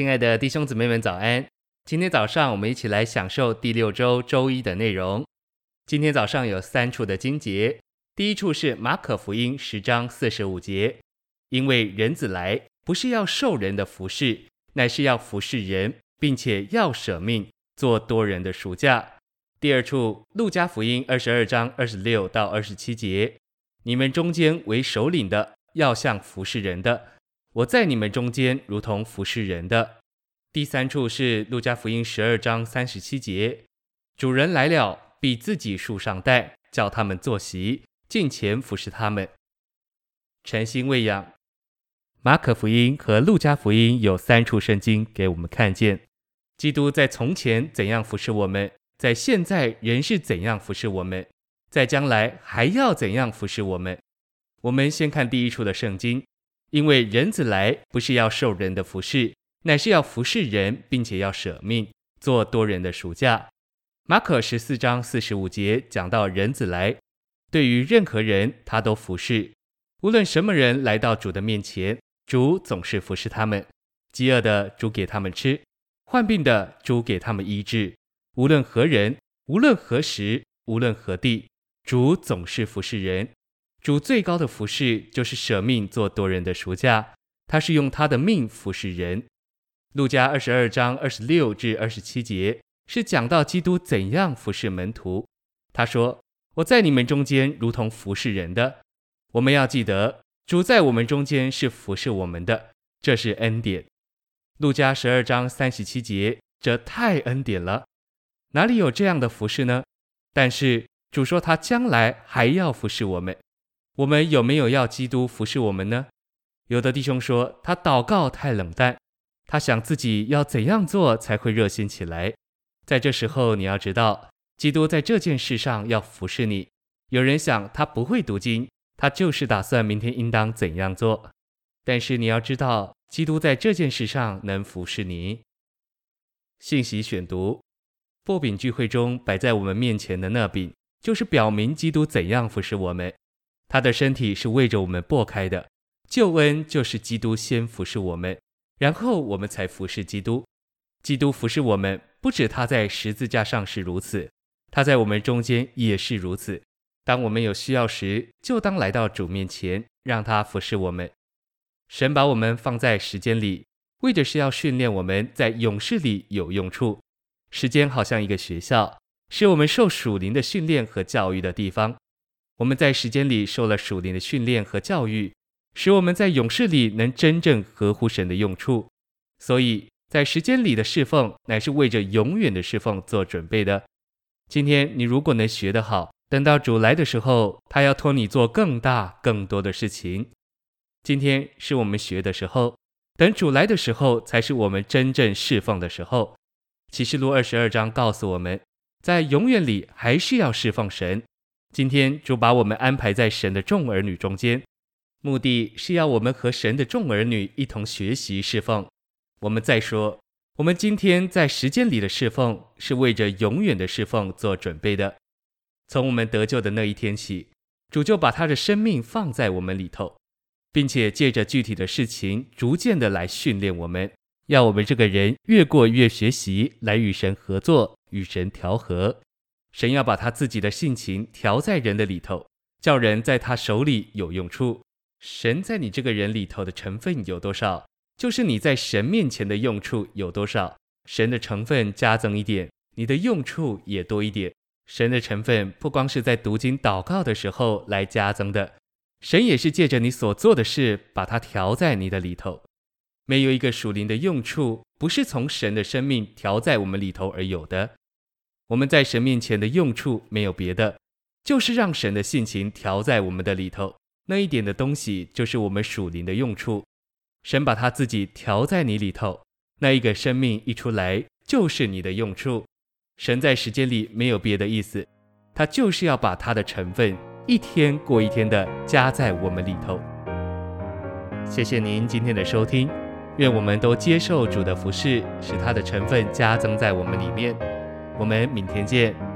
亲爱的弟兄姊妹们，早安！今天早上我们一起来享受第六周周一的内容。今天早上有三处的经节，第一处是马可福音十章四十五节，因为人子来，不是要受人的服侍，乃是要服侍人，并且要舍命，做多人的赎价。第二处路加福音二十二章二十六到二十七节，你们中间为首领的，要像服侍人的。我在你们中间，如同服侍人的。第三处是路加福音十二章三十七节，主人来了，必自己束上带，叫他们坐席，近前服侍他们。诚心喂养，马可福音和路加福音有三处圣经给我们看见，基督在从前怎样服侍我们，在现在仍是怎样服侍我们，在将来还要怎样服侍我们。我们先看第一处的圣经。因为人子来，不是要受人的服侍，乃是要服侍人，并且要舍命，做多人的赎价。马可十四章四十五节讲到人子来，对于任何人他都服侍，无论什么人来到主的面前，主总是服侍他们。饥饿的主给他们吃，患病的主给他们医治。无论何人，无论何时，无论何地，主总是服侍人。主最高的服饰就是舍命做多人的赎价，他是用他的命服侍人。路加二十二章二十六至二十七节是讲到基督怎样服侍门徒。他说：“我在你们中间如同服侍人的。”我们要记得，主在我们中间是服侍我们的，这是恩典。路加十二章三十七节，这太恩典了，哪里有这样的服事呢？但是主说他将来还要服侍我们。我们有没有要基督服侍我们呢？有的弟兄说他祷告太冷淡，他想自己要怎样做才会热心起来。在这时候，你要知道，基督在这件事上要服侍你。有人想他不会读经，他就是打算明天应当怎样做。但是你要知道，基督在这件事上能服侍你。信息选读：擘饼聚会中摆在我们面前的那饼，就是表明基督怎样服侍我们。他的身体是为着我们擘开的，救恩就是基督先服侍我们，然后我们才服侍基督。基督服侍我们，不止他在十字架上是如此，他在我们中间也是如此。当我们有需要时，就当来到主面前，让他服侍我们。神把我们放在时间里，为的是要训练我们在永世里有用处。时间好像一个学校，是我们受属灵的训练和教育的地方。我们在时间里受了属灵的训练和教育，使我们在永世里能真正合乎神的用处。所以在时间里的侍奉，乃是为着永远的侍奉做准备的。今天你如果能学得好，等到主来的时候，他要托你做更大、更多的事情。今天是我们学的时候，等主来的时候，才是我们真正侍奉的时候。启示录二十二章告诉我们，在永远里还是要侍奉神。今天主把我们安排在神的众儿女中间，目的是要我们和神的众儿女一同学习侍奉。我们再说，我们今天在时间里的侍奉，是为着永远的侍奉做准备的。从我们得救的那一天起，主就把他的生命放在我们里头，并且借着具体的事情，逐渐的来训练我们，要我们这个人越过越学习，来与神合作，与神调和。神要把他自己的性情调在人的里头，叫人在他手里有用处。神在你这个人里头的成分有多少，就是你在神面前的用处有多少。神的成分加增一点，你的用处也多一点。神的成分不光是在读经祷告的时候来加增的，神也是借着你所做的事，把它调在你的里头。没有一个属灵的用处，不是从神的生命调在我们里头而有的。我们在神面前的用处没有别的，就是让神的性情调在我们的里头。那一点的东西，就是我们属灵的用处。神把他自己调在你里头，那一个生命一出来，就是你的用处。神在时间里没有别的意思，他就是要把他的成分一天过一天的加在我们里头。谢谢您今天的收听，愿我们都接受主的服饰，使他的成分加增在我们里面。我们明天见。